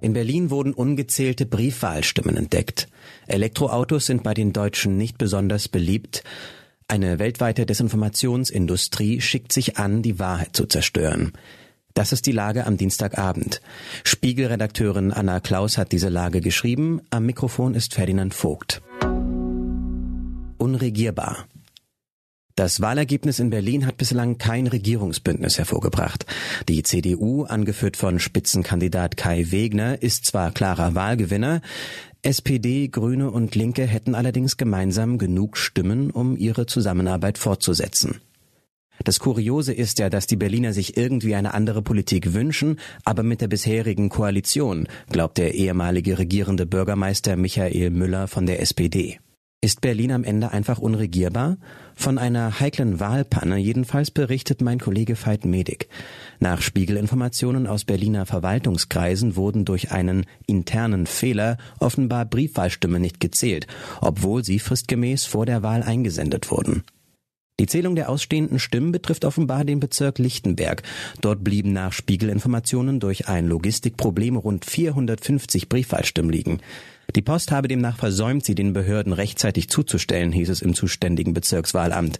In Berlin wurden ungezählte Briefwahlstimmen entdeckt. Elektroautos sind bei den Deutschen nicht besonders beliebt. Eine weltweite Desinformationsindustrie schickt sich an, die Wahrheit zu zerstören. Das ist die Lage am Dienstagabend. Spiegelredakteurin Anna Klaus hat diese Lage geschrieben. Am Mikrofon ist Ferdinand Vogt. Unregierbar. Das Wahlergebnis in Berlin hat bislang kein Regierungsbündnis hervorgebracht. Die CDU, angeführt von Spitzenkandidat Kai Wegner, ist zwar klarer Wahlgewinner, SPD, Grüne und Linke hätten allerdings gemeinsam genug Stimmen, um ihre Zusammenarbeit fortzusetzen. Das Kuriose ist ja, dass die Berliner sich irgendwie eine andere Politik wünschen, aber mit der bisherigen Koalition, glaubt der ehemalige regierende Bürgermeister Michael Müller von der SPD. Ist Berlin am Ende einfach unregierbar? Von einer heiklen Wahlpanne jedenfalls berichtet mein Kollege Veit Medik. Nach Spiegelinformationen aus Berliner Verwaltungskreisen wurden durch einen internen Fehler offenbar Briefwahlstimmen nicht gezählt, obwohl sie fristgemäß vor der Wahl eingesendet wurden. Die Zählung der ausstehenden Stimmen betrifft offenbar den Bezirk Lichtenberg. Dort blieben nach Spiegelinformationen durch ein Logistikproblem rund 450 Briefwahlstimmen liegen. Die Post habe demnach versäumt, sie den Behörden rechtzeitig zuzustellen, hieß es im zuständigen Bezirkswahlamt.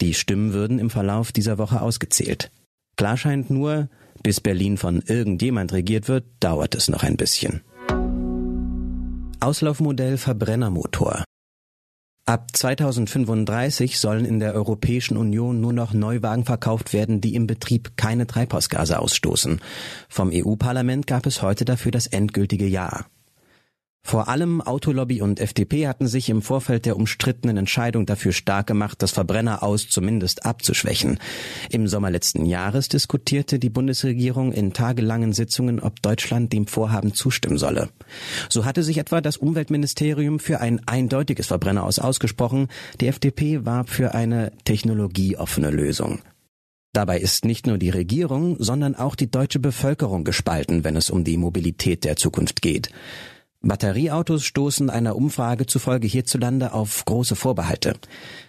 Die Stimmen würden im Verlauf dieser Woche ausgezählt. Klar scheint nur, bis Berlin von irgendjemand regiert wird, dauert es noch ein bisschen. Auslaufmodell Verbrennermotor. Ab 2035 sollen in der Europäischen Union nur noch Neuwagen verkauft werden, die im Betrieb keine Treibhausgase ausstoßen. Vom EU-Parlament gab es heute dafür das endgültige Ja. Vor allem Autolobby und FDP hatten sich im Vorfeld der umstrittenen Entscheidung dafür stark gemacht, das Verbrenner aus zumindest abzuschwächen. Im Sommer letzten Jahres diskutierte die Bundesregierung in tagelangen Sitzungen, ob Deutschland dem Vorhaben zustimmen solle. So hatte sich etwa das Umweltministerium für ein eindeutiges Verbrenner aus ausgesprochen. Die FDP war für eine technologieoffene Lösung. Dabei ist nicht nur die Regierung, sondern auch die deutsche Bevölkerung gespalten, wenn es um die Mobilität der Zukunft geht. Batterieautos stoßen einer Umfrage zufolge hierzulande auf große Vorbehalte.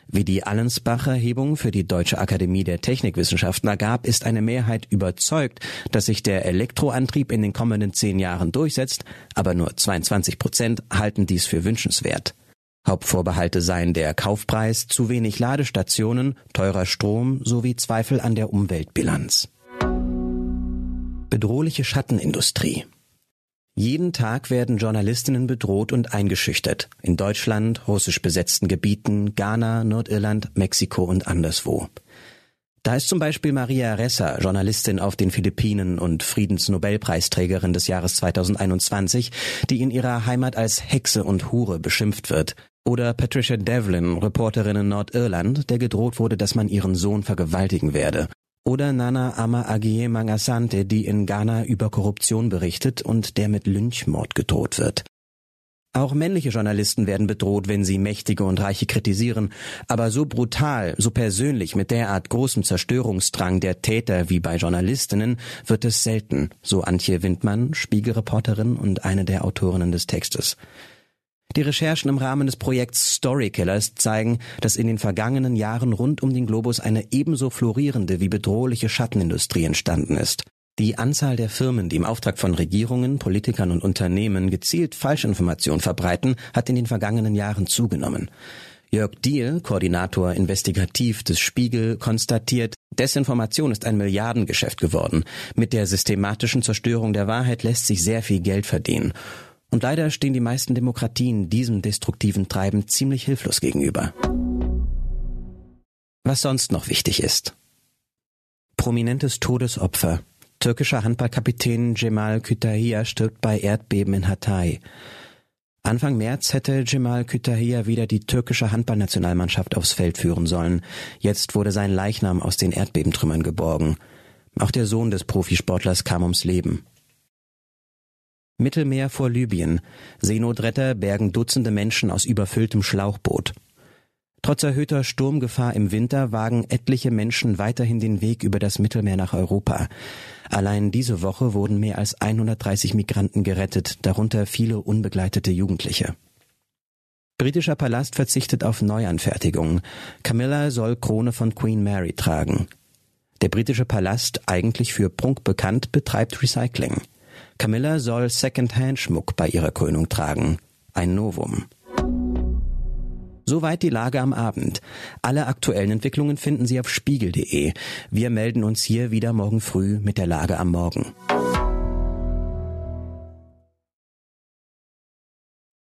Wie die Allensbach-Erhebung für die Deutsche Akademie der Technikwissenschaften ergab, ist eine Mehrheit überzeugt, dass sich der Elektroantrieb in den kommenden zehn Jahren durchsetzt, aber nur 22 Prozent halten dies für wünschenswert. Hauptvorbehalte seien der Kaufpreis, zu wenig Ladestationen, teurer Strom sowie Zweifel an der Umweltbilanz. Bedrohliche Schattenindustrie jeden Tag werden Journalistinnen bedroht und eingeschüchtert. In Deutschland, russisch besetzten Gebieten, Ghana, Nordirland, Mexiko und anderswo. Da ist zum Beispiel Maria Ressa, Journalistin auf den Philippinen und Friedensnobelpreisträgerin des Jahres 2021, die in ihrer Heimat als Hexe und Hure beschimpft wird. Oder Patricia Devlin, Reporterin in Nordirland, der gedroht wurde, dass man ihren Sohn vergewaltigen werde. Oder Nana Ama Agie Mangasante, die in Ghana über Korruption berichtet und der mit Lynchmord gedroht wird. Auch männliche Journalisten werden bedroht, wenn sie Mächtige und Reiche kritisieren, aber so brutal, so persönlich, mit derart großem Zerstörungsdrang der Täter wie bei Journalistinnen wird es selten, so Antje Windmann, Spiegelreporterin und eine der Autorinnen des Textes. Die Recherchen im Rahmen des Projekts Storykillers zeigen, dass in den vergangenen Jahren rund um den Globus eine ebenso florierende wie bedrohliche Schattenindustrie entstanden ist. Die Anzahl der Firmen, die im Auftrag von Regierungen, Politikern und Unternehmen gezielt Falschinformationen verbreiten, hat in den vergangenen Jahren zugenommen. Jörg Diehl, Koordinator investigativ des Spiegel, konstatiert, Desinformation ist ein Milliardengeschäft geworden. Mit der systematischen Zerstörung der Wahrheit lässt sich sehr viel Geld verdienen. Und leider stehen die meisten Demokratien diesem destruktiven Treiben ziemlich hilflos gegenüber. Was sonst noch wichtig ist. Prominentes Todesopfer. Türkischer Handballkapitän Cemal Kütahia stirbt bei Erdbeben in Hatay. Anfang März hätte Cemal Kütahia wieder die türkische Handballnationalmannschaft aufs Feld führen sollen. Jetzt wurde sein Leichnam aus den Erdbebentrümmern geborgen. Auch der Sohn des Profisportlers kam ums Leben. Mittelmeer vor Libyen. Seenotretter bergen Dutzende Menschen aus überfülltem Schlauchboot. Trotz erhöhter Sturmgefahr im Winter wagen etliche Menschen weiterhin den Weg über das Mittelmeer nach Europa. Allein diese Woche wurden mehr als 130 Migranten gerettet, darunter viele unbegleitete Jugendliche. Britischer Palast verzichtet auf Neuanfertigungen. Camilla soll Krone von Queen Mary tragen. Der britische Palast, eigentlich für Prunk bekannt, betreibt Recycling. Camilla soll Secondhand-Schmuck bei ihrer Krönung tragen. Ein Novum. Soweit die Lage am Abend. Alle aktuellen Entwicklungen finden Sie auf spiegel.de. Wir melden uns hier wieder morgen früh mit der Lage am Morgen.